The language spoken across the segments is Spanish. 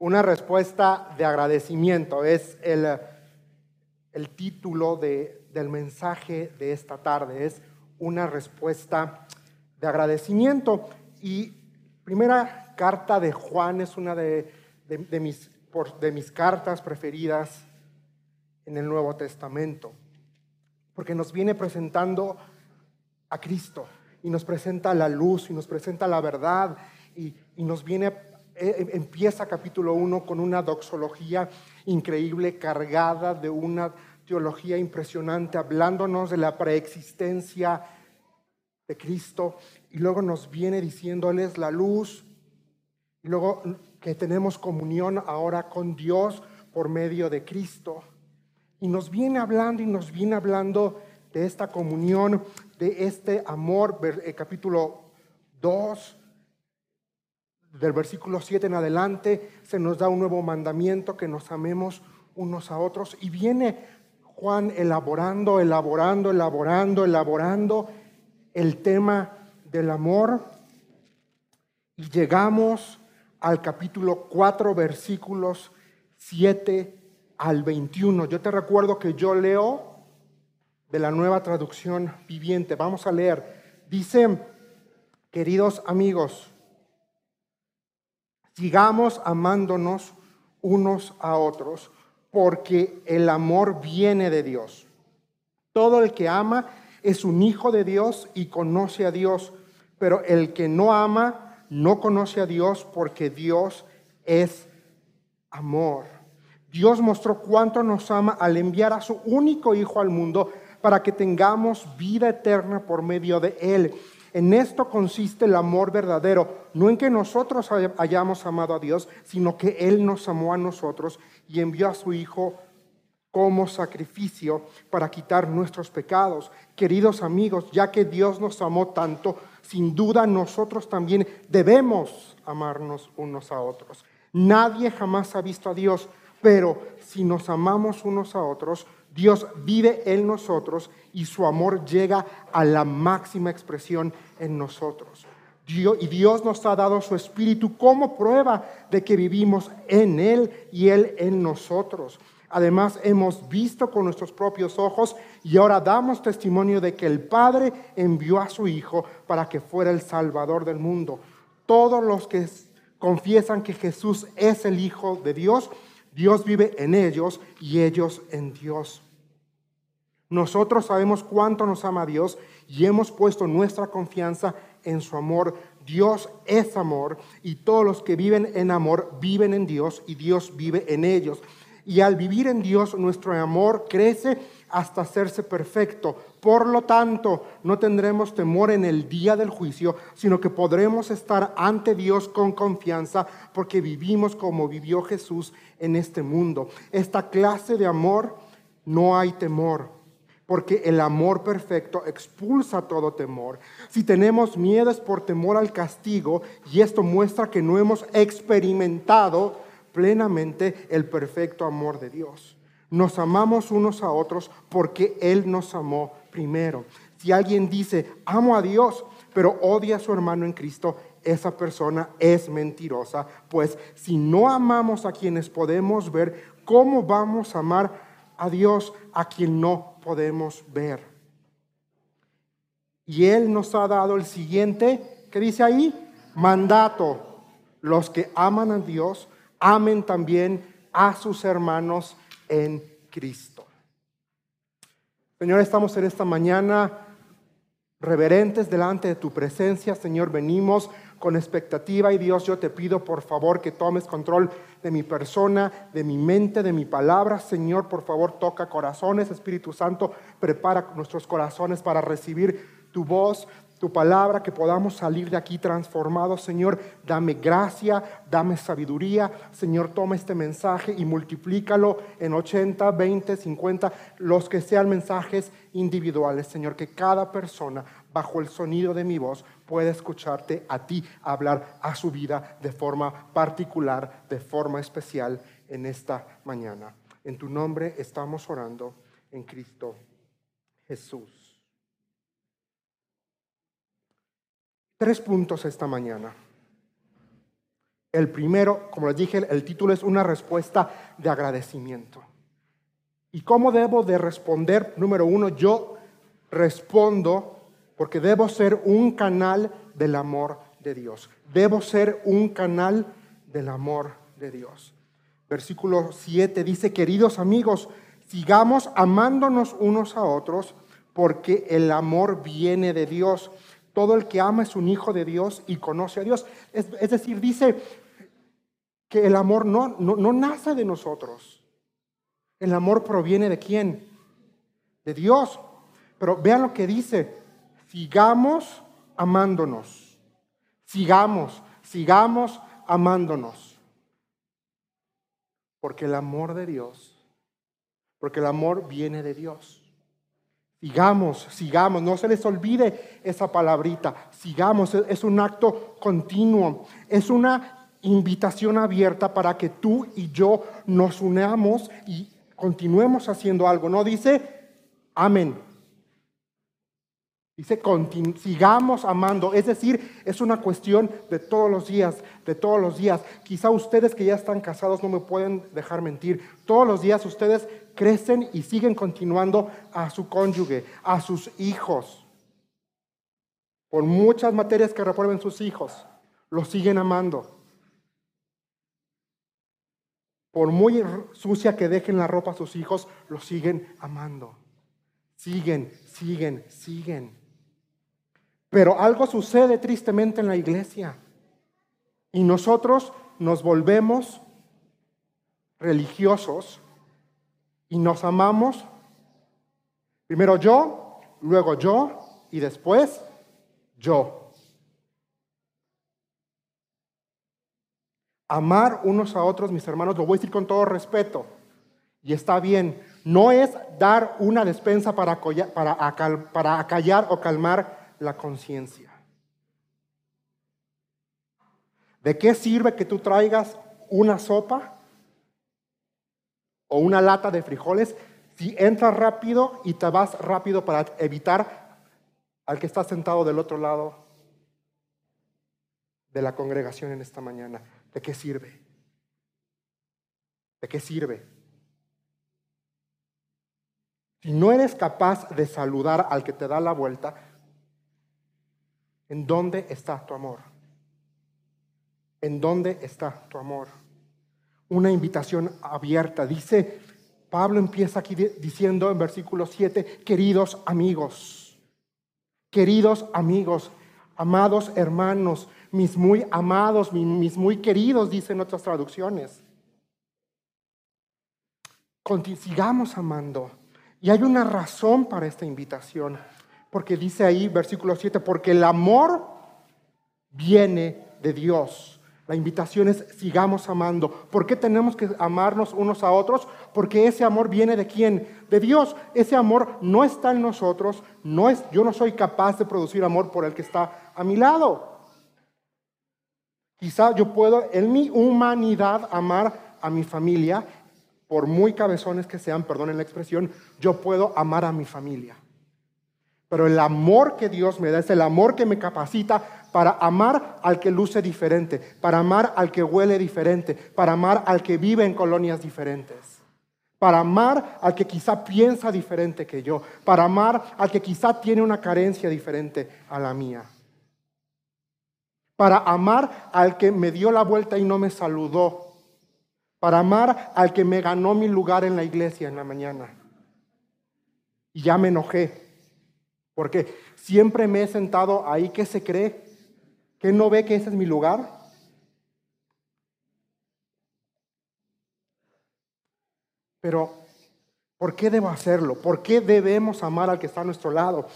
Una respuesta de agradecimiento es el, el título de, del mensaje de esta tarde. Es una respuesta de agradecimiento. Y primera carta de Juan es una de, de, mis, de mis cartas preferidas en el Nuevo Testamento, porque nos viene presentando a Cristo y nos presenta la luz y nos presenta la verdad y, y nos viene empieza capítulo 1 con una doxología increíble, cargada de una teología impresionante, hablándonos de la preexistencia de Cristo, y luego nos viene diciendo, Él es la luz, y luego que tenemos comunión ahora con Dios por medio de Cristo. Y nos viene hablando y nos viene hablando de esta comunión, de este amor, eh, capítulo 2, del versículo 7 en adelante se nos da un nuevo mandamiento que nos amemos unos a otros y viene Juan elaborando, elaborando, elaborando, elaborando el tema del amor y llegamos al capítulo 4 versículos 7 al 21. Yo te recuerdo que yo leo de la nueva traducción viviente. Vamos a leer. Dice, queridos amigos, sigamos amándonos unos a otros, porque el amor viene de Dios. Todo el que ama es un hijo de Dios y conoce a Dios, pero el que no ama no conoce a Dios porque Dios es amor. Dios mostró cuánto nos ama al enviar a su único hijo al mundo para que tengamos vida eterna por medio de él. En esto consiste el amor verdadero, no en que nosotros hayamos amado a Dios, sino que Él nos amó a nosotros y envió a su Hijo como sacrificio para quitar nuestros pecados. Queridos amigos, ya que Dios nos amó tanto, sin duda nosotros también debemos amarnos unos a otros. Nadie jamás ha visto a Dios, pero si nos amamos unos a otros, Dios vive en nosotros y su amor llega a la máxima expresión en nosotros. y Dios nos ha dado su Espíritu como prueba de que vivimos en Él y Él en nosotros. Además, hemos visto con nuestros propios ojos y ahora damos testimonio de que el Padre envió a su Hijo para que fuera el Salvador del mundo. Todos los que confiesan que Jesús es el Hijo de Dios, Dios vive en ellos y ellos en Dios. Nosotros sabemos cuánto nos ama Dios y hemos puesto nuestra confianza en su amor. Dios es amor y todos los que viven en amor viven en Dios y Dios vive en ellos. Y al vivir en Dios nuestro amor crece hasta hacerse perfecto. Por lo tanto, no tendremos temor en el día del juicio, sino que podremos estar ante Dios con confianza porque vivimos como vivió Jesús en este mundo. Esta clase de amor no hay temor, porque el amor perfecto expulsa todo temor. Si tenemos miedo es por temor al castigo y esto muestra que no hemos experimentado plenamente el perfecto amor de Dios. Nos amamos unos a otros porque Él nos amó primero. Si alguien dice, amo a Dios, pero odia a su hermano en Cristo, esa persona es mentirosa, pues si no amamos a quienes podemos ver, ¿cómo vamos a amar a Dios a quien no podemos ver? Y Él nos ha dado el siguiente, ¿qué dice ahí? Mandato. Los que aman a Dios, amen también a sus hermanos en Cristo. Señor, estamos en esta mañana reverentes delante de tu presencia. Señor, venimos con expectativa y Dios, yo te pido por favor que tomes control de mi persona, de mi mente, de mi palabra. Señor, por favor, toca corazones. Espíritu Santo, prepara nuestros corazones para recibir tu voz, tu palabra, que podamos salir de aquí transformados. Señor, dame gracia, dame sabiduría. Señor, toma este mensaje y multiplícalo en 80, 20, 50, los que sean mensajes individuales. Señor, que cada persona bajo el sonido de mi voz pueda escucharte a ti hablar a su vida de forma particular, de forma especial en esta mañana. En tu nombre estamos orando en Cristo Jesús. Tres puntos esta mañana. El primero, como les dije, el título es una respuesta de agradecimiento. ¿Y cómo debo de responder? Número uno, yo respondo porque debo ser un canal del amor de Dios. Debo ser un canal del amor de Dios. Versículo 7 dice, queridos amigos, sigamos amándonos unos a otros porque el amor viene de Dios. Todo el que ama es un hijo de Dios y conoce a Dios. Es, decir, dice que el amor no, no, no nace de nosotros. El amor proviene de quién? De Dios. Pero vean lo que dice, sigamos amándonos. Sigamos, sigamos amándonos. Porque el amor de Dios, porque el amor viene de Dios. Sigamos, sigamos, no se les olvide esa palabrita, sigamos, es un acto continuo, es una invitación abierta para que tú y yo nos unamos y continuemos haciendo algo. No dice, amén, Dice, sigamos amando. Es decir, es una cuestión de todos los días, de todos los días. Quizá ustedes que ya están casados no me pueden dejar mentir. Todos los días ustedes crecen y siguen continuando a su cónyuge, a sus hijos. Por muchas materias que reprueben sus hijos, los siguen amando. Por muy sucia que dejen la ropa a sus hijos, los siguen amando. Siguen, siguen, siguen. Pero algo sucede tristemente en la iglesia y nosotros nos volvemos religiosos y nos amamos. Primero yo, luego yo y después yo. Amar unos a otros, mis hermanos, lo voy a decir con todo respeto. Y está bien, no es dar una despensa para, para, para acallar o calmar la conciencia. ¿De qué sirve que tú traigas una sopa o una lata de frijoles si entras rápido y te vas rápido para evitar al que está sentado del otro lado de la congregación en esta mañana? ¿De qué sirve? ¿De qué sirve? Si no eres capaz de saludar al que te da la vuelta, ¿En dónde está tu amor? ¿En dónde está tu amor? Una invitación abierta. Dice, Pablo empieza aquí diciendo en versículo 7, queridos amigos, queridos amigos, amados hermanos, mis muy amados, mis muy queridos, dicen otras traducciones. Sigamos amando. Y hay una razón para esta invitación. Porque dice ahí, versículo 7, porque el amor viene de Dios. La invitación es sigamos amando. ¿Por qué tenemos que amarnos unos a otros? Porque ese amor viene de quién? De Dios. Ese amor no está en nosotros. No es, yo no soy capaz de producir amor por el que está a mi lado. Quizá yo puedo en mi humanidad amar a mi familia, por muy cabezones que sean, perdonen la expresión, yo puedo amar a mi familia. Pero el amor que Dios me da es el amor que me capacita para amar al que luce diferente, para amar al que huele diferente, para amar al que vive en colonias diferentes, para amar al que quizá piensa diferente que yo, para amar al que quizá tiene una carencia diferente a la mía, para amar al que me dio la vuelta y no me saludó, para amar al que me ganó mi lugar en la iglesia en la mañana. Y ya me enojé porque siempre me he sentado ahí, ¿qué se cree? ¿Que no ve que ese es mi lugar? Pero, ¿por qué debo hacerlo? ¿Por qué debemos amar al que está a nuestro lado?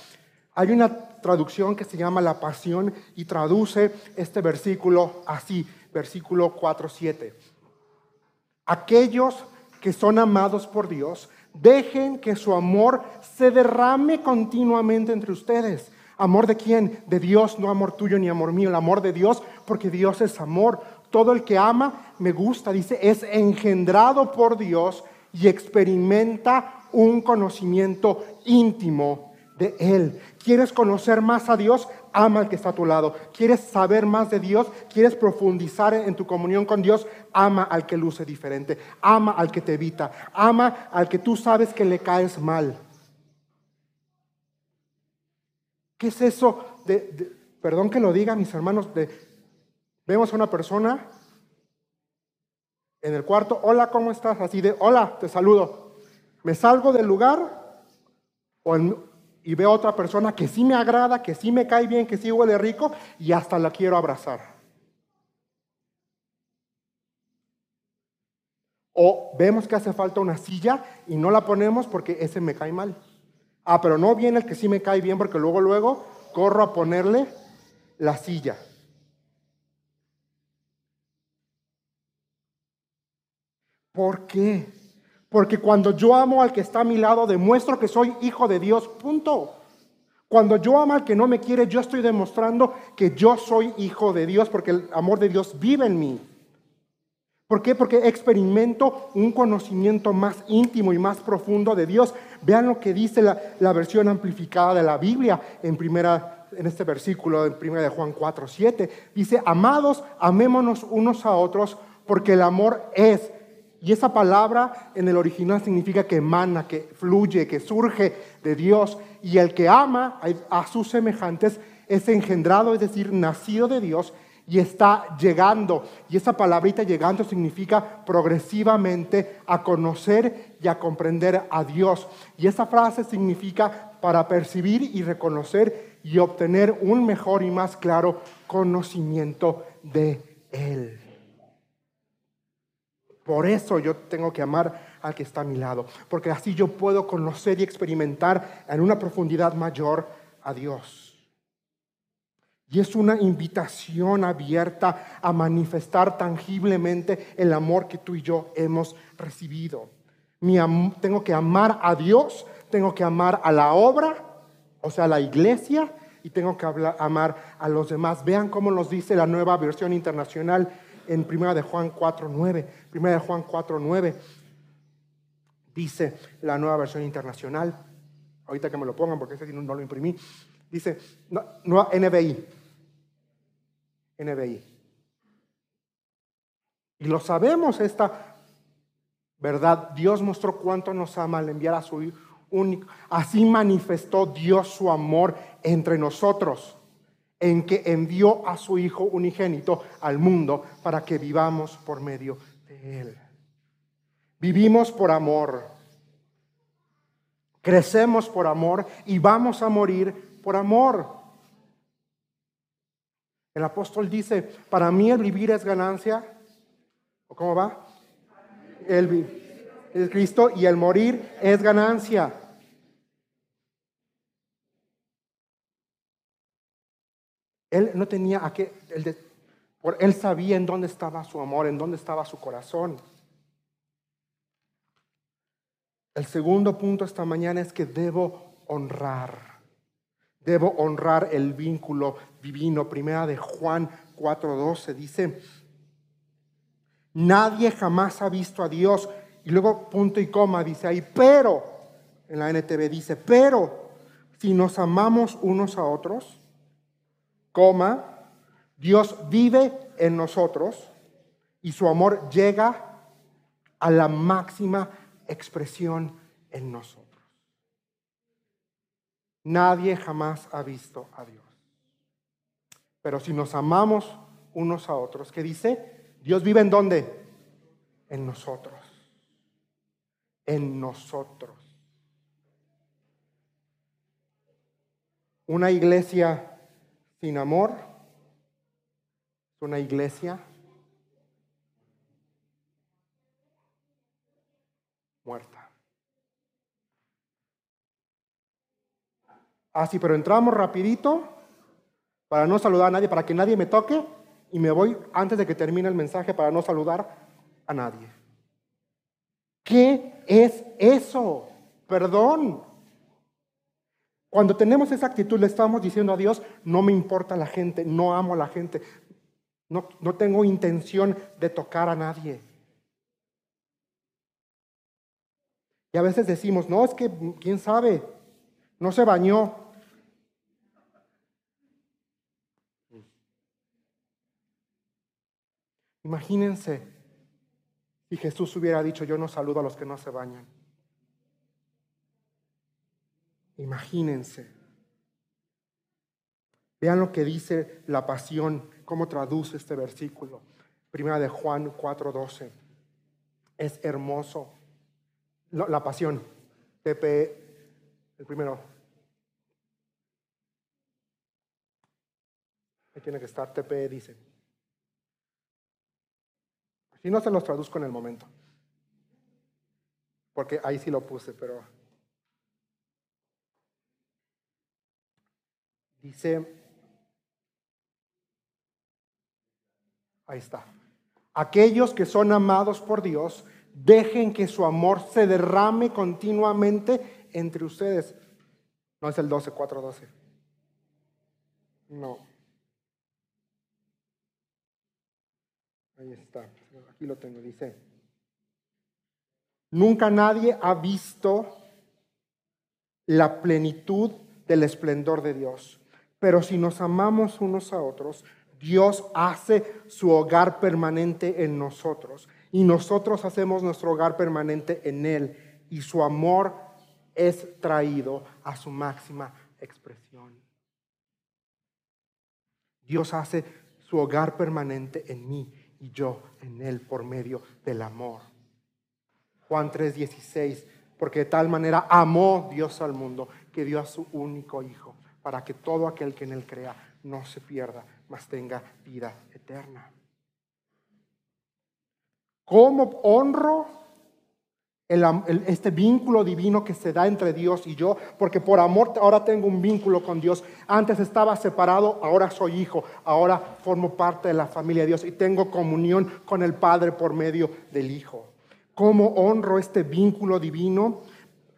Hay una traducción que se llama La Pasión y traduce este versículo así, versículo 4.7. Aquellos que son amados por Dios Dejen que su amor se derrame continuamente entre ustedes. ¿Amor de quién? De Dios, no amor tuyo ni amor mío. El amor de Dios, porque Dios es amor. Todo el que ama, me gusta, dice, es engendrado por Dios y experimenta un conocimiento íntimo Él. ¿Quieres conocer más a Dios? Ama al que está a tu lado. ¿Quieres saber más de Dios? ¿Quieres profundizar en tu comunión con Dios? Ama al que luce diferente. Ama al que te evita. Ama al que tú sabes que le caes mal. ¿Qué es eso de, perdón que lo diga, mis hermanos, de, vemos a una persona en el cuarto, hola, ¿cómo estás? Así de, hola, te saludo. Me salgo del lugar y veo a otra persona que sí me agrada, que sí me cae bien, que sí huele rico y hasta la quiero abrazar. O vemos que hace falta una silla y no la ponemos porque ese me cae mal. Ah, pero no viene el que sí me cae bien porque luego, luego corro a ponerle la silla. ¿Por qué? Porque cuando yo amo al que está a mi lado, demuestro que soy hijo de Dios, punto. Cuando yo amo al que no me quiere, yo estoy demostrando que yo soy hijo de Dios, porque el amor de Dios vive en mí. ¿Por qué? Porque experimento un conocimiento más íntimo y más profundo de Dios. Vean lo que dice la, versión amplificada de la Biblia en primera en este versículo en 1 de Juan 4, 7. Dice, amados, amémonos unos a otros porque el amor es. Y esa palabra en el original significa que emana, que fluye, que surge de Dios. Y el que ama a sus semejantes es engendrado, es decir, nacido de Dios y está llegando. Y esa palabrita llegando significa progresivamente a conocer y a comprender a Dios. Y esa frase significa para percibir y reconocer y obtener un mejor y más claro conocimiento de Él. Por eso yo tengo que amar al que está a mi lado, porque así yo puedo conocer y experimentar en una profundidad mayor a Dios. Y es una invitación abierta a manifestar tangiblemente el amor que tú y yo hemos recibido. Mi tengo que amar a Dios, tengo que amar a la obra o sea, la iglesia, y tengo que amar a los demás. Vean cómo nos dice la nueva versión internacional en 1 de Juan 4.9. 1 de Juan 4.9 dice la nueva versión internacional. Ahorita que me lo pongan porque ese no, no lo imprimí. Dice, no, NBI. NBI. Y lo sabemos esta verdad. Dios mostró cuánto nos ama al enviar a su Así manifestó Dios su amor entre nosotros, en que envió a su Hijo unigénito al mundo para que vivamos por medio de Él. Vivimos por amor, crecemos por amor y vamos a morir por amor. El apóstol dice, para mí el vivir es ganancia. ¿O cómo va? El, el Cristo y el morir es ganancia. Él no tenía a qué, él, sabía en dónde estaba su amor, en dónde estaba su corazón. El segundo punto esta mañana es que debo honrar. Debo honrar el vínculo divino. Primera de Juan 4:12 dice, nadie jamás ha visto a Dios. Y luego punto y coma dice ahí, pero, en la NTV dice, pero si nos amamos unos a otros, coma, Dios vive en nosotros y su amor llega a la máxima expresión en nosotros. Nadie jamás ha visto a Dios. Pero si nos amamos unos a otros, ¿qué dice? Dios vive en dónde? En nosotros. En nosotros. Una iglesia sin amor es una iglesia muerta. Ah, sí, pero entramos rapidito para no saludar a nadie, para que nadie me toque y me voy antes de que termine el mensaje para no saludar a nadie. ¿Qué es eso? Perdón. Cuando tenemos esa actitud, le estamos diciendo a Dios, no me importa la gente, no amo a la gente, no, no tengo intención de tocar a nadie. Y a veces decimos, no, es que, ¿quién sabe? No se bañó. Imagínense si Jesús hubiera dicho, yo no saludo a los que no se bañan. Imagínense. Vean lo que dice la pasión, cómo traduce este versículo. Primera de Juan 4:12. Es hermoso. La pasión. TP, el primero. Ahí tiene que estar, TP dice. Si no se los traduzco en el momento. Porque ahí sí lo puse, pero dice Ahí está. Aquellos que son amados por Dios, dejen que su amor se derrame continuamente entre ustedes. No es el 12, 4, 12. No. Ahí está. Aquí lo tengo. Dice. Nunca nadie ha visto la plenitud del esplendor de Dios. Pero si nos amamos unos a otros, Dios hace su hogar permanente en nosotros y nosotros hacemos nuestro hogar permanente en Él y su amor es traído a su máxima expresión. Dios hace su hogar permanente en mí y yo en Él por medio del amor. Juan 3:16, porque de tal manera amó Dios al mundo que dio a su único Hijo, para que todo aquel que en Él crea no se pierda, mas tenga vida eterna. ¿Cómo honro este vínculo divino que se da entre Dios y yo? Porque por amor ahora tengo un vínculo con Dios. Antes estaba separado, ahora soy hijo, ahora formo parte de la familia de Dios y tengo comunión con el Padre por medio del Hijo. ¿Cómo honro este vínculo divino?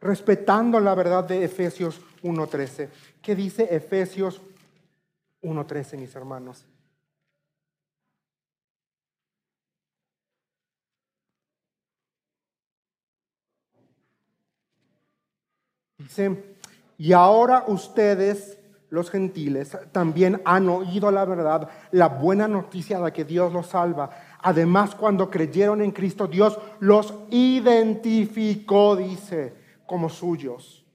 Respetando la verdad de Efesios 1.13. ¿Qué dice Efesios 1.13, mis hermanos. Dice, y ahora ustedes, los gentiles, también han oído la verdad, la buena noticia de que Dios los salva. Además, cuando creyeron en Cristo, Dios los identificó, dice, como suyos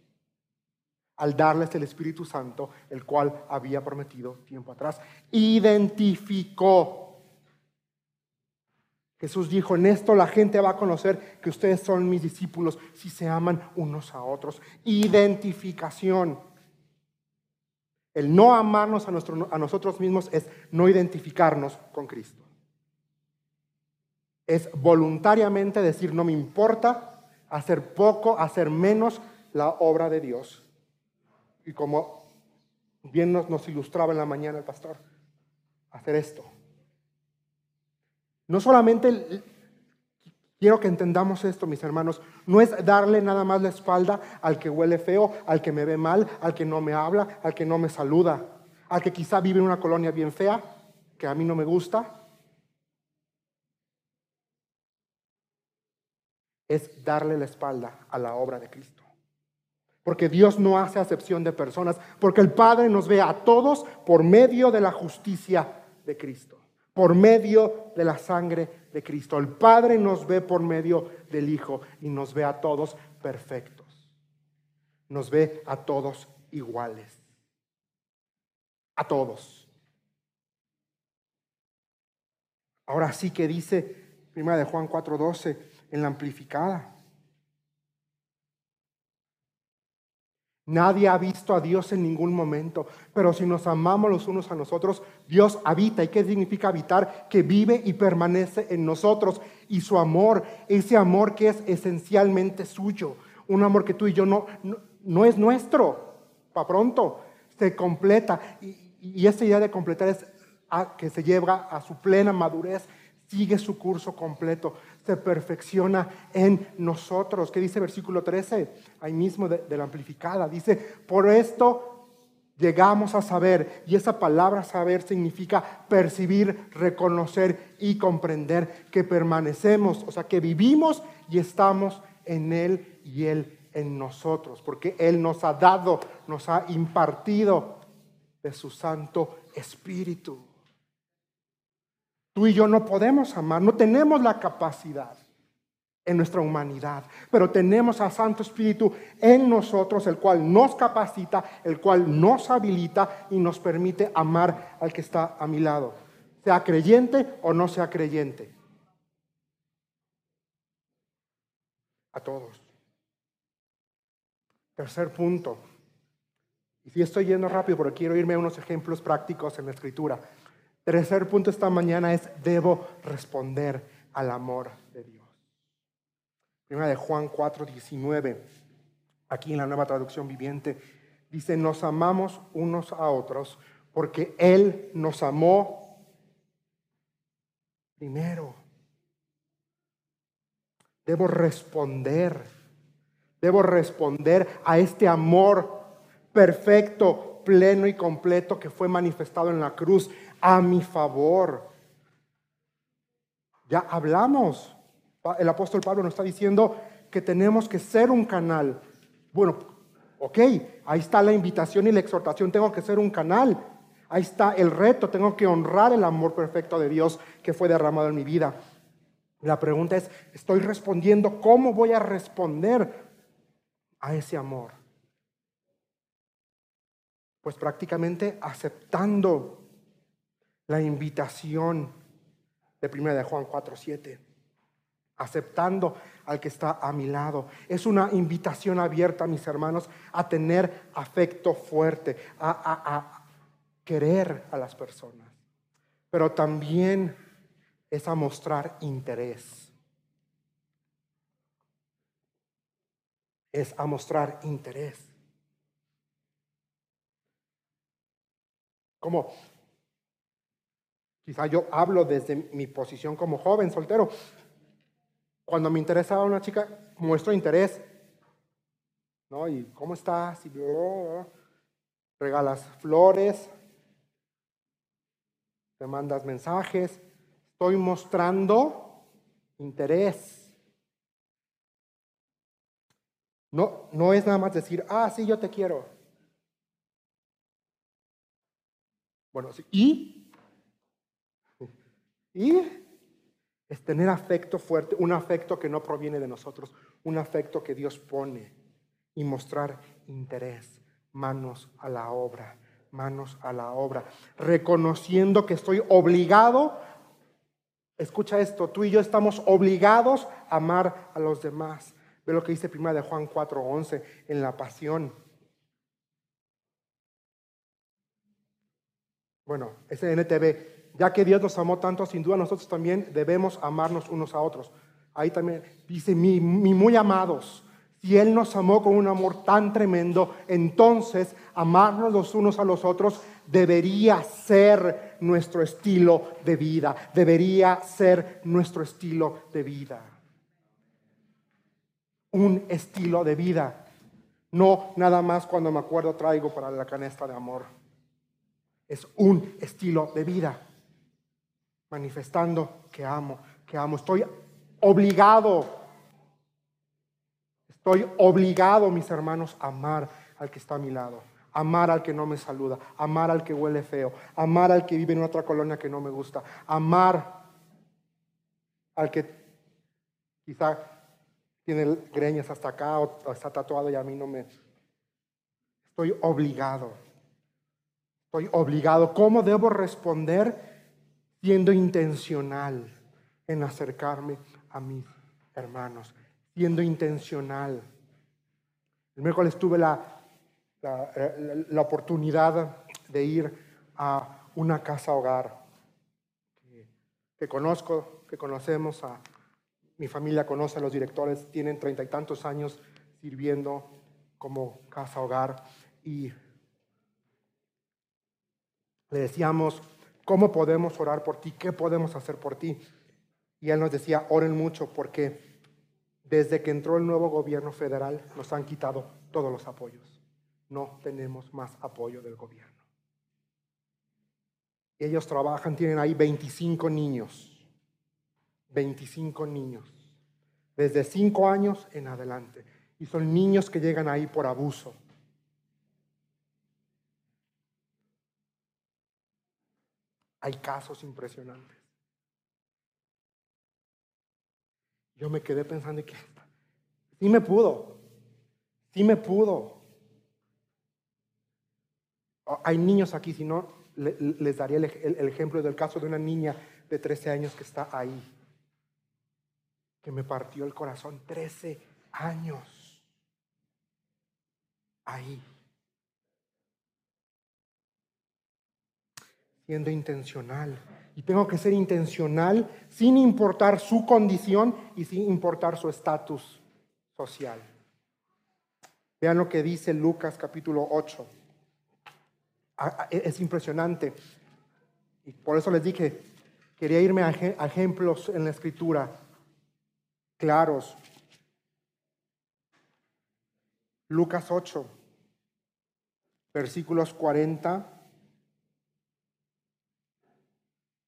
al darles el Espíritu Santo, el cual había prometido tiempo atrás. Identificó. Jesús dijo, en esto la gente va a conocer que ustedes son mis discípulos si se aman unos a otros. Identificación. El no amarnos a, a nosotros mismos es no identificarnos con Cristo. Es voluntariamente decir, no me importa hacer poco, hacer menos la obra de Dios y como bien nos, ilustraba en la mañana el pastor, hacer esto. No solamente quiero que entendamos esto, mis hermanos, no es darle nada más la espalda al que huele feo, al que me ve mal, al que no me habla, al que no me saluda, al que quizá vive en una colonia bien fea, que a mí no me gusta. Es darle la espalda a la obra de Cristo. Porque Dios no hace acepción de personas, porque el Padre nos ve a todos por medio de la justicia de Cristo, por medio de la sangre de Cristo. El Padre nos ve por medio del Hijo y nos ve a todos perfectos. Nos ve a todos iguales. A todos. Ahora sí que dice, primera de Juan 4:12, en la amplificada. Nadie ha visto a Dios en ningún momento, pero si nos amamos los unos a nosotros, Dios habita. ¿Y qué significa habitar? Que vive y permanece en nosotros. Y su amor, ese amor que es esencialmente suyo, un amor que tú y yo no, no, es nuestro, para pronto, se completa. Y, y esa idea de completar es que se lleva a su plena madurez, sigue su curso completo se perfecciona en nosotros. ¿Qué dice versículo 13? Ahí mismo de, la amplificada. Dice, por esto llegamos a saber, y esa palabra saber significa percibir, reconocer y comprender que permanecemos, o sea, que vivimos y estamos en Él y Él en nosotros, porque Él nos ha dado, nos ha impartido de su Santo Espíritu. Tú y yo no podemos amar, no tenemos la capacidad en nuestra humanidad, pero tenemos a Santo Espíritu en nosotros, el cual nos capacita, el cual nos habilita y nos permite amar al que está a mi lado, sea creyente o no sea creyente. A todos. Tercer punto. Y si estoy yendo rápido, pero quiero irme a unos ejemplos prácticos en la escritura. Tercer punto esta mañana es, debo responder al amor de Dios. Primera de Juan 4, 19, aquí en la nueva traducción viviente, dice, nos amamos unos a otros porque Él nos amó primero. Debo responder, debo responder a este amor perfecto, pleno y completo que fue manifestado en la cruz a mi favor. Ya hablamos el apóstol Pablo nos está diciendo que tenemos que ser un canal. Bueno, ok, ahí está la invitación y la exhortación, tengo que ser un canal. Ahí está el reto, tengo que honrar el amor perfecto de Dios que fue derramado en mi vida. La pregunta es, ¿estoy respondiendo? ¿Cómo voy a responder a ese amor? Pues prácticamente aceptando la invitación de 1 de Juan 4:7 aceptando al que está a mi lado. Es una invitación abierta, mis hermanos, a tener afecto fuerte, a, querer a las personas. Pero también es a mostrar interés. Es a mostrar interés. Como quizá yo hablo desde mi posición como joven soltero, cuando me interesaba una chica, muestro interés. ¿No? ¿Y cómo estás? Y regalas flores, te mandas mensajes. Estoy mostrando interés. No, no es nada más decir, ah, sí, yo te quiero. Bueno. ¿y? ¿Y? es tener afecto fuerte, un afecto que no proviene de nosotros, un afecto que Dios pone y mostrar interés, manos a la obra, manos a la obra, reconociendo que estoy obligado, escucha esto, tú y yo estamos obligados a amar a los demás. Ve lo que dice primera de Juan 4:11 en la pasión. Bueno, ese NTV ya que Dios nos amó tanto, sin duda nosotros también debemos amarnos unos a otros. Ahí también dice, mi, muy amados, si Él nos amó con un amor tan tremendo, entonces amarnos los unos a los otros debería ser nuestro estilo de vida, debería ser nuestro estilo de vida. Un estilo de vida, no nada más cuando me acuerdo traigo para la canesta de amor. Es un estilo de vida. Manifestando que amo, que amo. Estoy obligado, estoy obligado, mis hermanos, a amar al que está a mi lado, amar al que no me saluda, amar al que huele feo, amar al que vive en otra colonia que no me gusta, amar al que quizá tiene greñas hasta acá o está tatuado y a mí no me... Estoy obligado. Estoy obligado. ¿Cómo debo responder? siendo intencional en acercarme a mis hermanos, siendo intencional. El miércoles tuve la, la, oportunidad de ir a una casa hogar que, conozco, que conocemos, a, mi familia conoce a los directores, tienen treinta y tantos años sirviendo como casa hogar y le decíamos, ¿Cómo podemos orar por ti? ¿Qué podemos hacer por ti? Y él nos decía, oren mucho porque desde que entró el nuevo gobierno federal nos han quitado todos los apoyos. No tenemos más apoyo del gobierno. Ellos trabajan, tienen ahí 25 niños. 25 niños. Desde 5 años en adelante. Y son niños que llegan ahí por abuso. Hay casos impresionantes. Yo me quedé pensando que sí me pudo, sí me pudo. Oh, hay niños aquí, si no, les daría el, el ejemplo del caso de una niña de 13 años que está ahí, que me partió el corazón. 13 años. Ahí. Siendo intencional. Y tengo que ser intencional sin importar su condición y sin importar su estatus social. Vean lo que dice Lucas capítulo 8. Es impresionante. Y por eso les dije, quería irme a ejemplos en la escritura claros. Lucas 8, versículos 40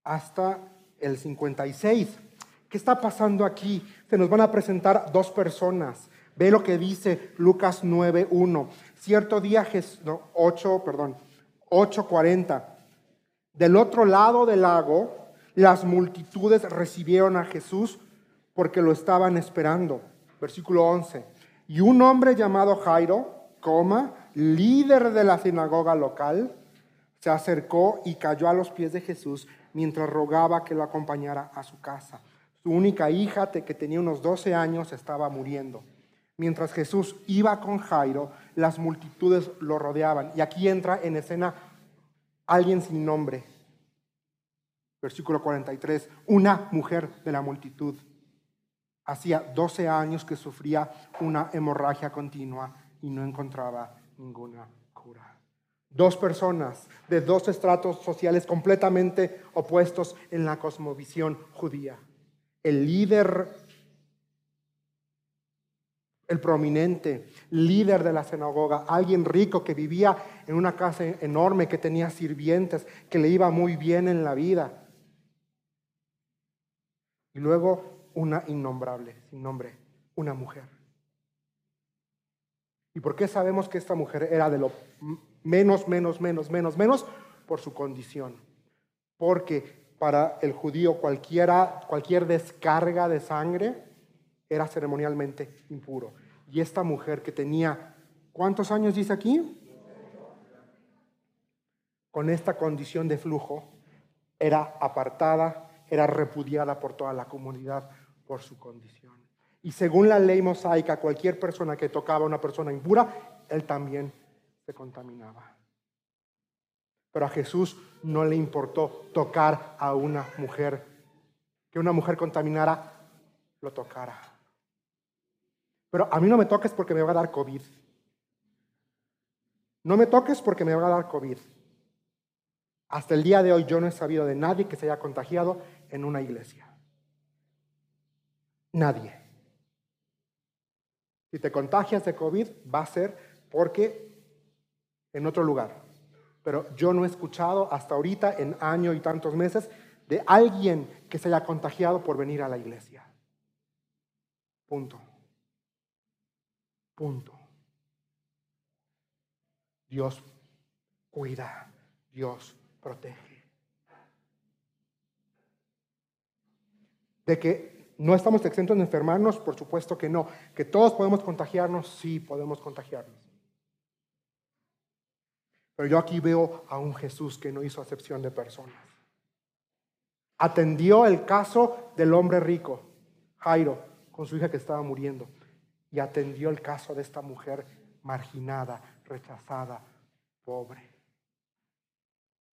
hasta el 56. ¿Qué está pasando aquí? Se nos van a presentar dos personas. Ve lo que dice Lucas 9.1. Cierto día, no, 8, perdón, 8.40. Del otro lado del lago, las multitudes recibieron a Jesús porque lo estaban esperando. Versículo 11. Y un hombre llamado Jairo, coma, líder de la sinagoga local, se acercó y cayó a los pies de Jesús mientras rogaba que lo acompañara a su casa. Su única hija, que tenía unos 12 años, estaba muriendo. Mientras Jesús iba con Jairo, las multitudes lo rodeaban. Y aquí entra en escena alguien sin nombre. Versículo 43, una mujer de la multitud. Hacía 12 años que sufría una hemorragia continua y no encontraba ninguna cura. Dos personas de dos estratos sociales completamente opuestos en la cosmovisión judía. El líder, el prominente líder de la sinagoga, alguien rico que vivía en una casa enorme, que tenía sirvientes, que le iba muy bien en la vida. Y luego una innombrable, sin nombre, una mujer. ¿Y por qué sabemos que esta mujer era de lo menos, menos, menos, menos, menos por su condición. Porque para el judío cualquiera, cualquier descarga de sangre era ceremonialmente impuro. Y esta mujer que tenía, ¿cuántos años dice aquí? Con esta condición de flujo, era apartada, era repudiada por toda la comunidad por su condición. Y según la ley mosaica, cualquier persona que tocaba a una persona impura, él también se contaminaba. Pero a Jesús no le importó tocar a una mujer, que una mujer contaminara, lo tocara. Pero a mí no me toques porque me va a dar COVID. No me toques porque me va a dar COVID. Hasta el día de hoy yo no he sabido de nadie que se haya contagiado en una iglesia. Nadie. Si te contagias de COVID va a ser porque en otro lugar. Pero yo no he escuchado hasta ahorita, en año y tantos meses, de alguien que se haya contagiado por venir a la iglesia. Punto. Punto. Dios cuida, Dios protege. De que no estamos exentos de enfermarnos, por supuesto que no. Que todos podemos contagiarnos, sí podemos contagiarnos. Pero yo aquí veo a un Jesús que no hizo acepción de personas. Atendió el caso del hombre rico, Jairo, con su hija que estaba muriendo. Y atendió el caso de esta mujer marginada, rechazada, pobre.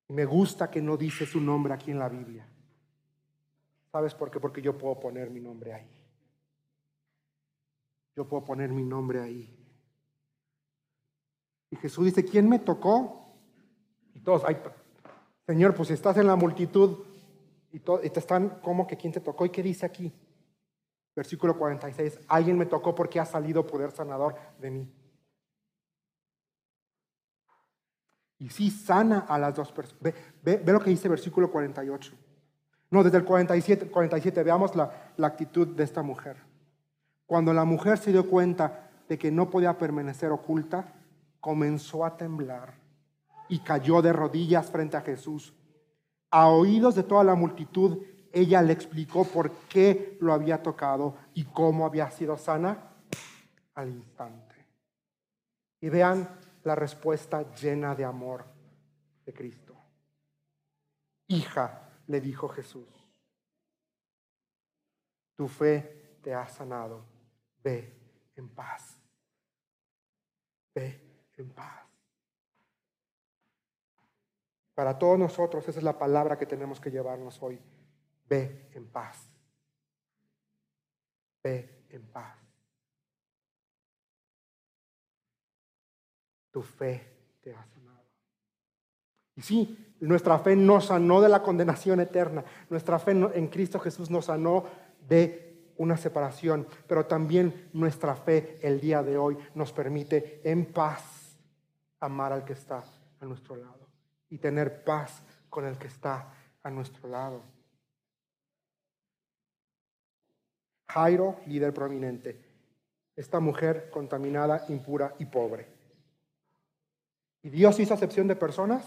Y me gusta que no dice su nombre aquí en la Biblia. ¿Sabes por qué? Porque yo puedo poner mi nombre ahí. Yo puedo poner mi nombre ahí. Y Jesús dice, ¿quién me tocó? Y todos, ay, Señor, pues estás en la multitud y, y te están, ¿cómo que quién te tocó? ¿Y qué dice aquí? Versículo 46, alguien me tocó porque ha salido poder sanador de mí. Y sí sana a las dos personas. Ve, ve, lo que dice versículo 48. No, desde el 47, 47 veamos la, la actitud de esta mujer. Cuando la mujer se dio cuenta de que no podía permanecer oculta, comenzó a temblar y cayó de rodillas frente a Jesús. A oídos de toda la multitud, ella le explicó por qué lo había tocado y cómo había sido sana al instante. Y vean la respuesta llena de amor de Cristo. Hija, le dijo Jesús, tu fe te ha sanado, ve en paz. Ve en paz. Para todos nosotros esa es la palabra que tenemos que llevarnos hoy. Ve en paz. Ve en paz. Tu fe te ha sanado. Y sí, nuestra fe nos sanó de la condenación eterna. Nuestra fe en Cristo Jesús nos sanó de una separación, pero también nuestra fe el día de hoy nos permite en paz amar al que está a nuestro lado y tener paz con el que está a nuestro lado. Jairo, líder prominente. Esta mujer contaminada, impura y pobre. ¿Y Dios hizo acepción de personas?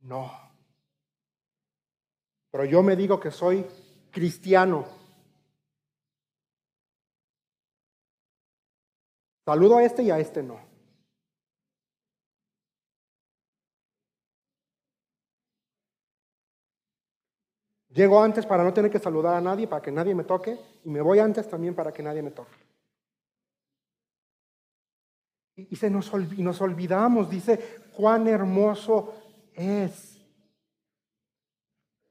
No. Pero yo me digo que soy cristiano. Saludo a este y a este no. Llego antes para no tener que saludar a nadie, para que nadie me toque, y me voy antes también para que nadie me toque. Y, se nos, nos olvidamos, dice, cuán hermoso es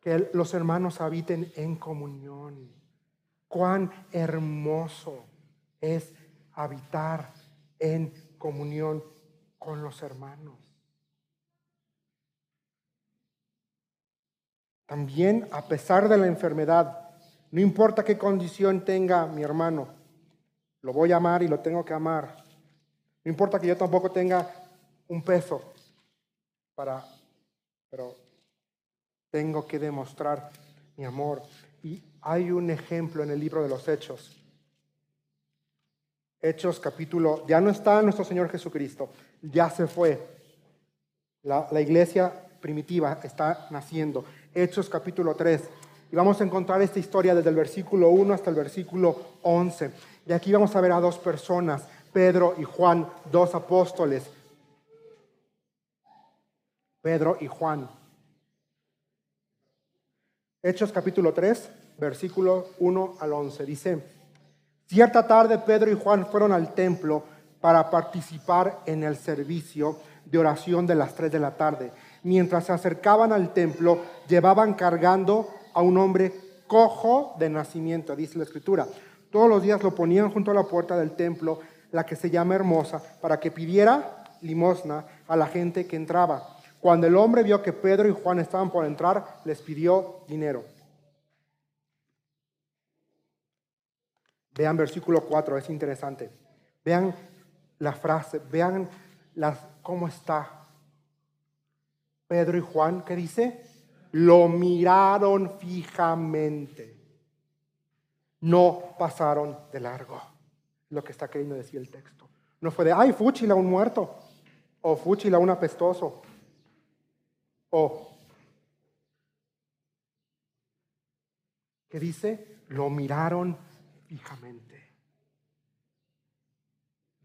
que los hermanos habiten en comunión. Cuán hermoso es habitar en comunión con los hermanos. También a pesar de la enfermedad, no importa qué condición tenga mi hermano, lo voy a amar y lo tengo que amar. No importa que yo tampoco tenga un peso para, pero tengo que demostrar mi amor. Y hay un ejemplo en el libro de los Hechos. Hechos capítulo, ya no está nuestro Señor Jesucristo, ya se fue. La, la iglesia primitiva está naciendo. Hechos capítulo 3. Y vamos a encontrar esta historia desde el versículo 1 hasta el versículo 11. Y aquí vamos a ver a dos personas, Pedro y Juan, dos apóstoles. Pedro y Juan. Hechos capítulo 3, versículo 1 al 11. Dice, cierta tarde Pedro y Juan fueron al templo para participar en el servicio de oración de las 3 de la tarde mientras se acercaban al templo, llevaban cargando a un hombre cojo de nacimiento, dice la escritura. Todos los días lo ponían junto a la puerta del templo, la que se llama Hermosa, para que pidiera limosna a la gente que entraba. Cuando el hombre vio que Pedro y Juan estaban por entrar, les pidió dinero. Vean versículo 4, es interesante. Vean la frase, vean las, cómo está Pedro y Juan, ¿qué dice? Lo miraron fijamente. No pasaron de largo. Lo que está queriendo decir el texto. No fue de, ay, fúchila un muerto. O fúchila un apestoso. O, ¿qué dice? Lo miraron fijamente.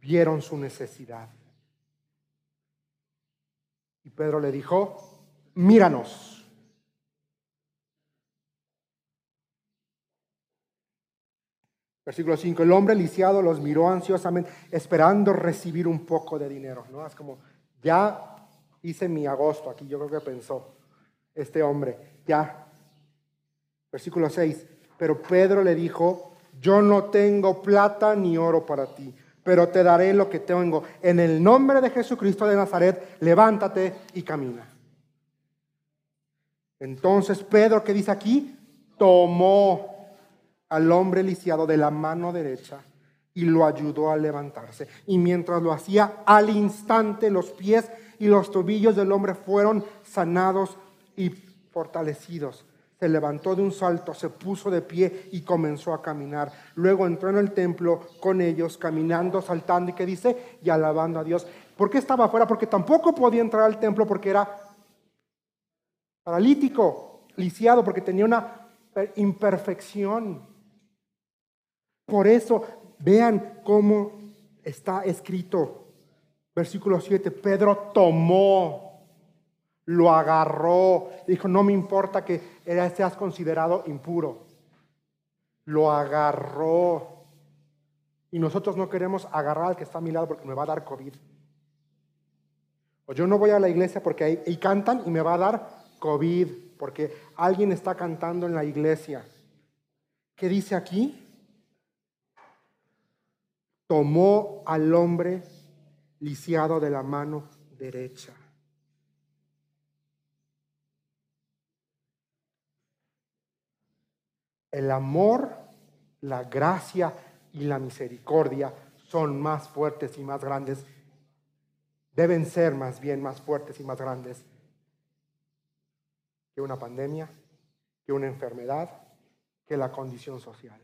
Vieron su necesidad. Y Pedro le dijo, míranos. Versículo 5, el hombre lisiado los miró ansiosamente, esperando recibir un poco de dinero. ¿no? Es como, ya hice mi agosto aquí, yo creo que pensó este hombre, ya. Versículo 6, pero Pedro le dijo, yo no tengo plata ni oro para ti pero te daré lo que tengo. En el nombre de Jesucristo de Nazaret, levántate y camina. Entonces Pedro, que dice aquí, tomó al hombre lisiado de la mano derecha y lo ayudó a levantarse. Y mientras lo hacía, al instante los pies y los tobillos del hombre fueron sanados y fortalecidos. Se levantó de un salto, se puso de pie y comenzó a caminar. Luego entró en el templo con ellos, caminando, saltando y que dice, y alabando a Dios. ¿Por qué estaba afuera? Porque tampoco podía entrar al templo porque era paralítico, lisiado, porque tenía una imperfección. Por eso, vean cómo está escrito. Versículo 7, Pedro tomó lo agarró, dijo, no me importa que seas considerado impuro. Lo agarró. Y nosotros no queremos agarrar al que está a mi lado porque me va a dar COVID. O yo no voy a la iglesia porque ahí, cantan y me va a dar COVID, porque alguien está cantando en la iglesia. ¿Qué dice aquí? Tomó al hombre lisiado de la mano derecha. El amor, la gracia y la misericordia son más fuertes y más grandes. Deben ser más bien más fuertes y más grandes que una pandemia, que una enfermedad, que la condición social.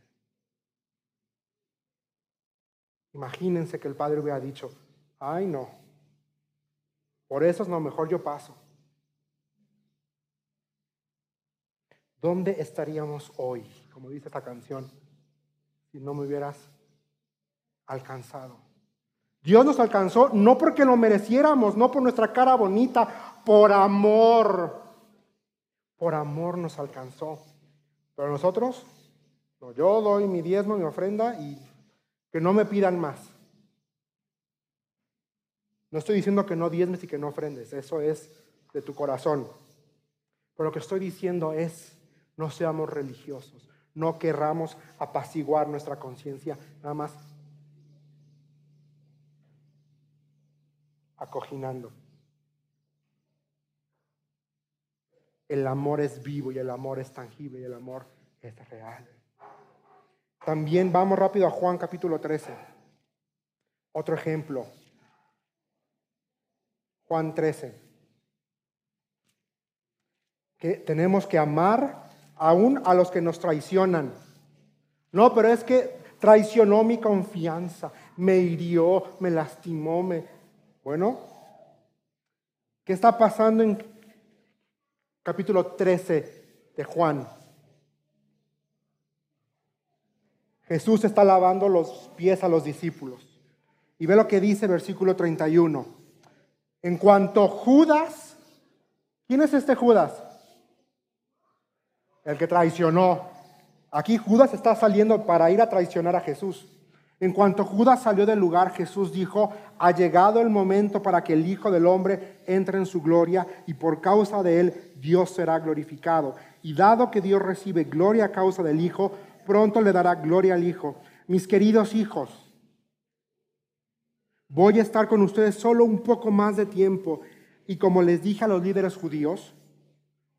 Imagínense que el padre hubiera dicho, ay no, por eso es lo mejor yo paso. ¿Dónde estaríamos hoy, como dice esta canción, si no me hubieras alcanzado? Dios nos alcanzó no porque lo mereciéramos, no por nuestra cara bonita, por amor. Por amor nos alcanzó. Pero nosotros, yo doy mi diezmo, mi ofrenda y que no me pidan más. No estoy diciendo que no diezmes y que no ofrendes, eso es de tu corazón. Pero lo que estoy diciendo es, no seamos religiosos, no querramos apaciguar nuestra conciencia, nada más acoginando. El amor es vivo y el amor es tangible y el amor es real. También vamos rápido a Juan capítulo 13. Otro ejemplo. Juan 13. Que tenemos que amar aún a los que nos traicionan. No, pero es que traicionó mi confianza, me hirió, me lastimó, me... Bueno, ¿qué está pasando en capítulo 13 de Juan? Jesús está lavando los pies a los discípulos. Y ve lo que dice versículo 31. En cuanto Judas, ¿quién es este Judas? El que traicionó. Aquí Judas está saliendo para ir a traicionar a Jesús. En cuanto Judas salió del lugar, Jesús dijo, ha llegado el momento para que el Hijo del Hombre entre en su gloria y por causa de él Dios será glorificado. Y dado que Dios recibe gloria a causa del Hijo, pronto le dará gloria al Hijo. Mis queridos hijos, voy a estar con ustedes solo un poco más de tiempo y como les dije a los líderes judíos,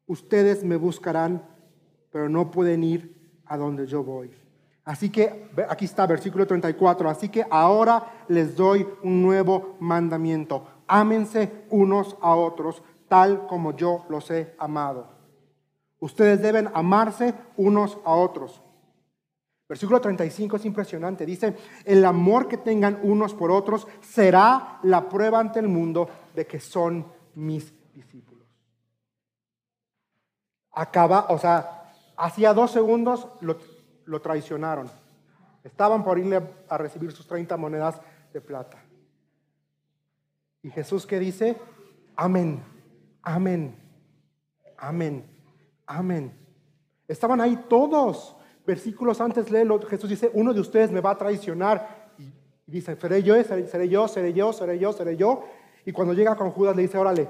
ustedes me buscarán pero no pueden ir a donde yo voy. Así que, aquí está versículo 34, así que ahora les doy un nuevo mandamiento. Ámense unos a otros tal como yo los he amado. Ustedes deben amarse unos a otros. Versículo 35 es impresionante. Dice, el amor que tengan unos por otros será la prueba ante el mundo de que son mis discípulos. Acaba, o sea, Hacía dos segundos lo, traicionaron. Estaban por irle a recibir sus 30 monedas de plata. Y Jesús que dice, amén, amén, amén, amén. Estaban ahí todos. Versículos antes léelo, Jesús dice, uno de ustedes me va a traicionar. Y dice, seré yo, seré yo, seré yo, seré yo, seré yo. Y cuando llega con Judas le dice, órale,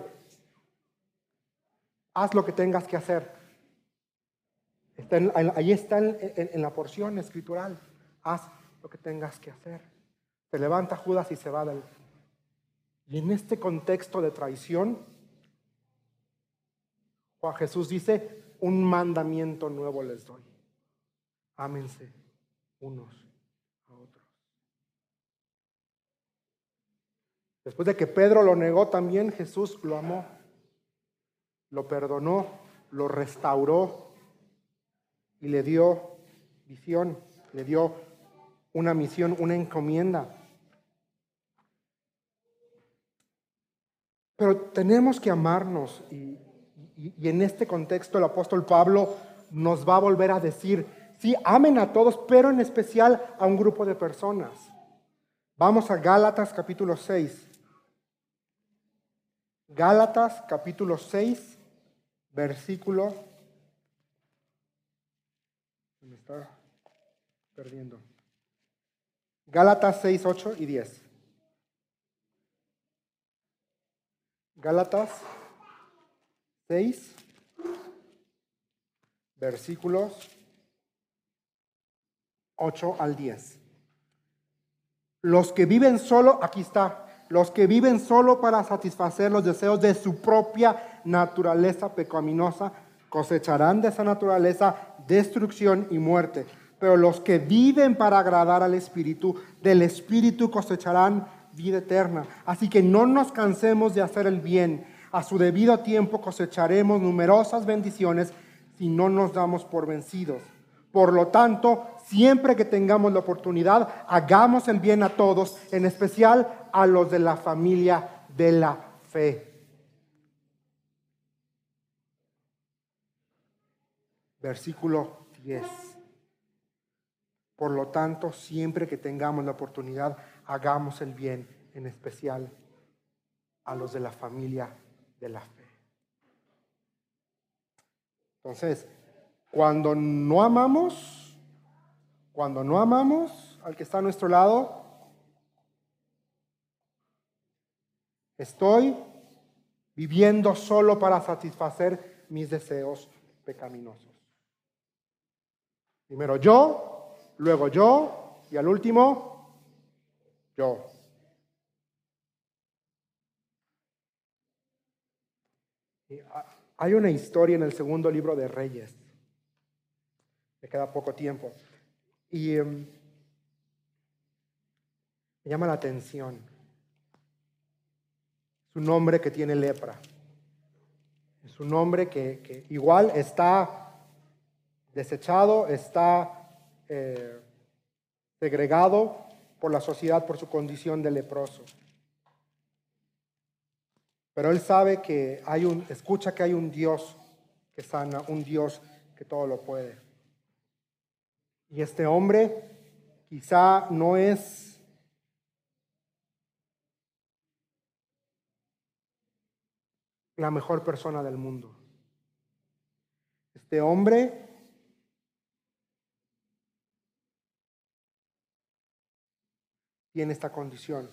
haz lo que tengas que hacer ahí está en, la porción escritural. Haz lo que tengas que hacer. Se levanta Judas y se va del... Y en este contexto de traición, Juan Jesús dice, un mandamiento nuevo les doy. Ámense unos a otros. Después de que Pedro lo negó también, Jesús lo amó, lo perdonó, lo restauró y le dio visión, le dio una misión, una encomienda. Pero tenemos que amarnos y, en este contexto el apóstol Pablo nos va a volver a decir, sí, amen a todos, pero en especial a un grupo de personas. Vamos a Gálatas capítulo 6. Gálatas capítulo 6, versículo... Me está perdiendo. Gálatas 6, 8 y 10. Gálatas 6, versículos 8 al 10. Los que viven solo, aquí está, los que viven solo para satisfacer los deseos de su propia naturaleza pecaminosa, cosecharán de esa naturaleza destrucción y muerte. Pero los que viven para agradar al Espíritu, del Espíritu cosecharán vida eterna. Así que no nos cansemos de hacer el bien. A su debido tiempo cosecharemos numerosas bendiciones si no nos damos por vencidos. Por lo tanto, siempre que tengamos la oportunidad, hagamos el bien a todos, en especial a los de la familia de la fe. Versículo 10. Por lo tanto, siempre que tengamos la oportunidad, hagamos el bien, en especial a los de la familia de la fe. Entonces, cuando no amamos, cuando no amamos al que está a nuestro lado, estoy viviendo solo para satisfacer mis deseos pecaminosos. Primero yo, luego yo y al último yo. Hay una historia en el segundo libro de Reyes. Me queda poco tiempo. Y em, me llama la atención. Es un hombre que tiene lepra. Es un hombre que, igual está desechado, está eh, segregado por la sociedad por su condición de leproso. Pero él sabe que hay un, escucha que hay un Dios que sana, un Dios que todo lo puede. Y este hombre quizá no es la mejor persona del mundo. Este hombre tiene esta condición.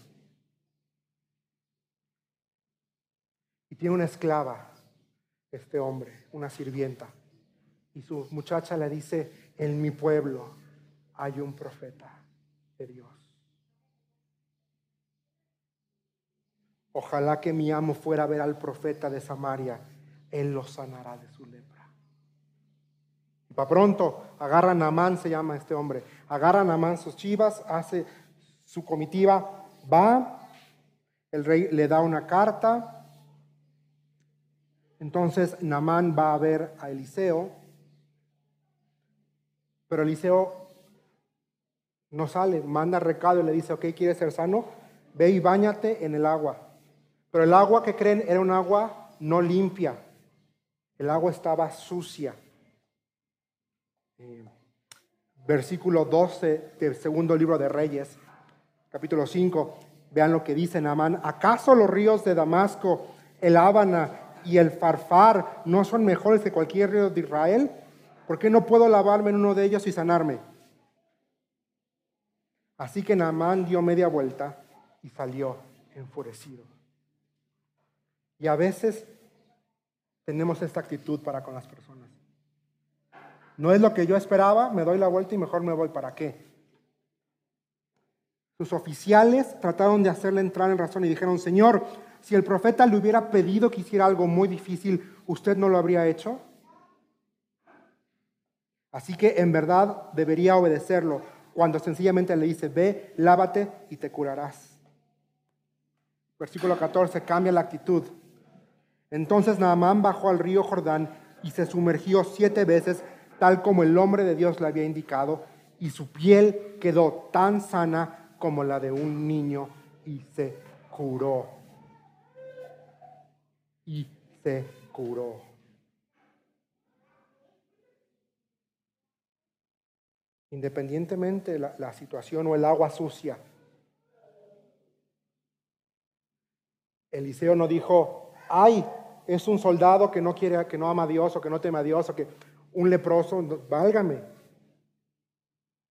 Y tiene una esclava, este hombre, una sirvienta. Y su muchacha le dice, en mi pueblo hay un profeta de Dios. Ojalá que mi amo fuera a ver al profeta de Samaria, él lo sanará de su lepra. Y para pronto, agarra a Namán, se llama este hombre, agarra a Namán sus chivas, hace su comitiva va, el rey le da una carta, entonces Namán va a ver a Eliseo, pero Eliseo no sale, manda recado y le dice, ok, ¿quieres ser sano? Ve y bañate en el agua. Pero el agua que creen era un agua no limpia, el agua estaba sucia. Eh, versículo 12 del segundo libro de Reyes capítulo 5, vean lo que dice Naamán. ¿Acaso los ríos de Damasco, el Ábana y el Farfar no son mejores que cualquier río de Israel? ¿Por qué no puedo lavarme en uno de ellos y sanarme? Así que Naamán dio media vuelta y salió enfurecido. Y a veces tenemos esta actitud para con las personas. No es lo que yo esperaba, me doy la vuelta y mejor me voy. ¿Para qué? Sus oficiales trataron de hacerle entrar en razón y dijeron, Señor, si el profeta le hubiera pedido que hiciera algo muy difícil, ¿usted no lo habría hecho? Así que en verdad debería obedecerlo cuando sencillamente le dice, ve, lávate y te curarás. Versículo 14, cambia la actitud. Entonces Naamán bajó al río Jordán y se sumergió siete veces, tal como el hombre de Dios le había indicado, y su piel quedó tan sana como la de un niño y se curó. Y se curó. Independientemente de la, la situación o el agua sucia, Eliseo no dijo, ay, es un soldado que no quiere, que no ama a Dios o que no teme a Dios o que un leproso, válgame,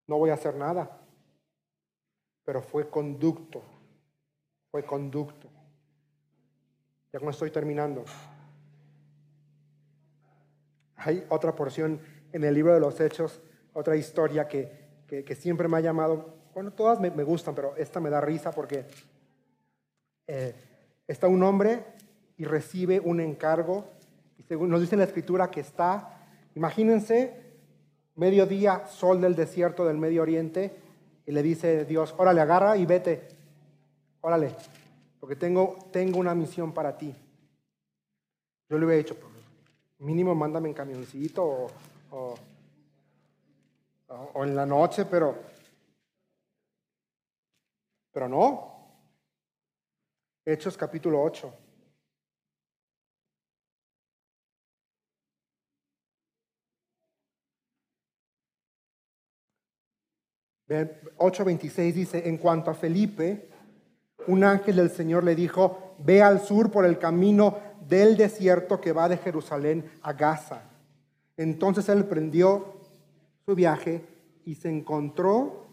no voy a hacer nada. Pero fue conducto, fue conducto. Ya como estoy terminando. Hay otra porción en el libro de los Hechos, otra historia que, siempre me ha llamado, bueno, todas me, gustan, pero esta me da risa porque eh, está un hombre y recibe un encargo, y según nos dice la escritura que está, imagínense, mediodía, sol del desierto del Medio Oriente, y le dice Dios, órale, agarra y vete, órale, porque tengo, tengo una misión para ti. Yo le hubiera dicho, pues, mínimo mándame en camioncito o, o, en la noche, pero, pero no. Hechos capítulo 8. 8:26 dice, en cuanto a Felipe, un ángel del Señor le dijo, ve al sur por el camino del desierto que va de Jerusalén a Gaza. Entonces él prendió su viaje y se encontró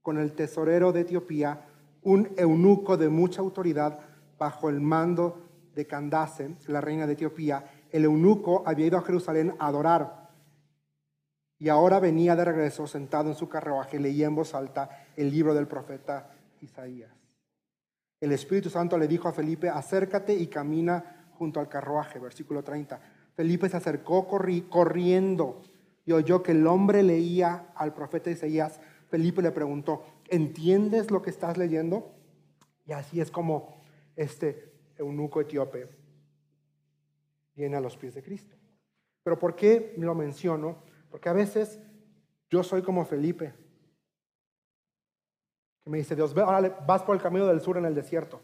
con el tesorero de Etiopía, un eunuco de mucha autoridad bajo el mando de Candace, la reina de Etiopía. El eunuco había ido a Jerusalén a adorar y ahora venía de regreso sentado en su carruaje, leía en voz alta el libro del profeta Isaías. El Espíritu Santo le dijo a Felipe, acércate y camina junto al carruaje, versículo 30. Felipe se acercó corriendo y oyó que el hombre leía al profeta Isaías. Felipe le preguntó, ¿entiendes lo que estás leyendo? Y así es como este eunuco etíope viene a los pies de Cristo. Pero ¿por qué lo menciono? Porque a veces yo soy como Felipe, que me dice, Dios, ve, vas por el camino del sur en el desierto.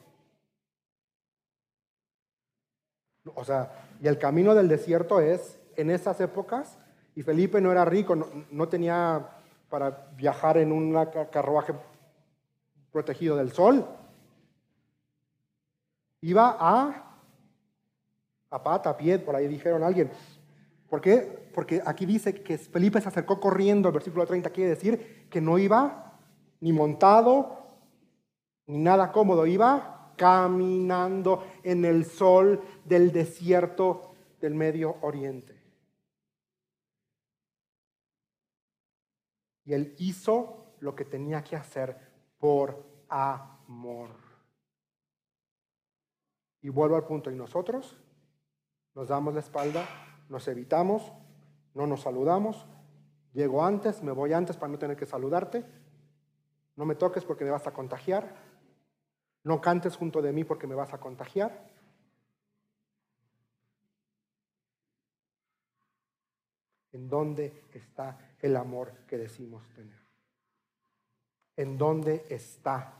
O sea, y el camino del desierto es en esas épocas, y Felipe no era rico, no, tenía para viajar en un carruaje protegido del sol. Iba a, a pata, a pie, por ahí dijeron alguien. ¿Por qué? Porque aquí dice que Felipe se acercó corriendo, el versículo 30 quiere decir que no iba ni montado, ni nada cómodo, iba caminando en el sol del desierto del Medio Oriente. Y él hizo lo que tenía que hacer por amor. Y vuelvo al punto, ¿y nosotros? ¿Nos damos la espalda? nos evitamos, no nos saludamos, llego antes, me voy antes para no tener que saludarte, no me toques porque me vas a contagiar, no cantes junto de mí porque me vas a contagiar. ¿En dónde está el amor que decimos tener? ¿En dónde está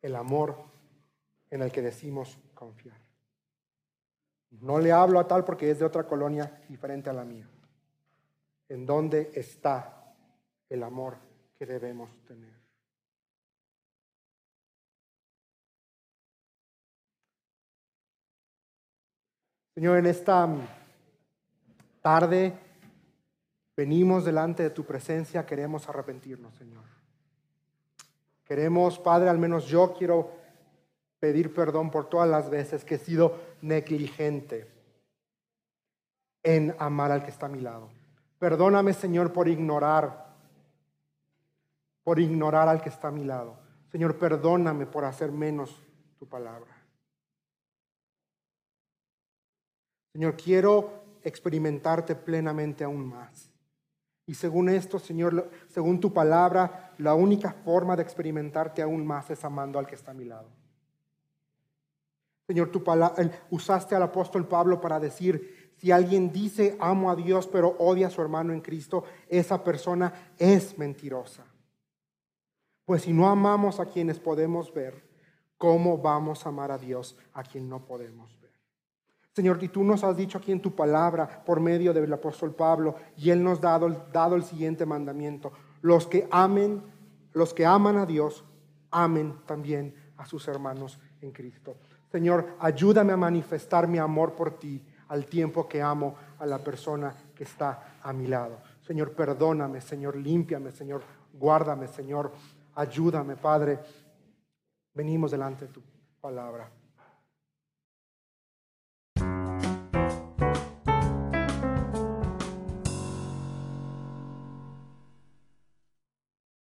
el amor en el que decimos confiar? No le hablo a tal porque es de otra colonia diferente a la mía. ¿En dónde está el amor que debemos tener? Señor, en esta tarde venimos delante de tu presencia, queremos arrepentirnos, Señor. Queremos, Padre, al menos yo quiero pedir perdón por todas las veces que he sido negligente en amar al que está a mi lado. Perdóname, Señor, por ignorar, por ignorar al que está a mi lado. Señor, perdóname por hacer menos tu palabra. Señor, quiero experimentarte plenamente aún más. Y según esto, Señor, según tu palabra, la única forma de experimentarte aún más es amando al que está a mi lado. Señor, tu palabra, usaste al apóstol Pablo para decir, Si alguien dice amo a Dios pero odia a su hermano en Cristo, esa persona es mentirosa. Pues si no amamos a quienes podemos ver, ¿cómo vamos a amar a Dios a quien no podemos ver? Señor, y tú nos has dicho aquí en tu palabra por medio del apóstol Pablo, y él nos ha dado, dado el siguiente mandamiento. Los que amen, los que aman a Dios, amen también a sus hermanos en Cristo. Señor, ayúdame a manifestar mi amor por ti al tiempo que amo a la persona que está a mi lado. Señor, perdóname, Señor, límpiame, Señor, guárdame, Señor, ayúdame, Padre. Venimos delante de tu palabra.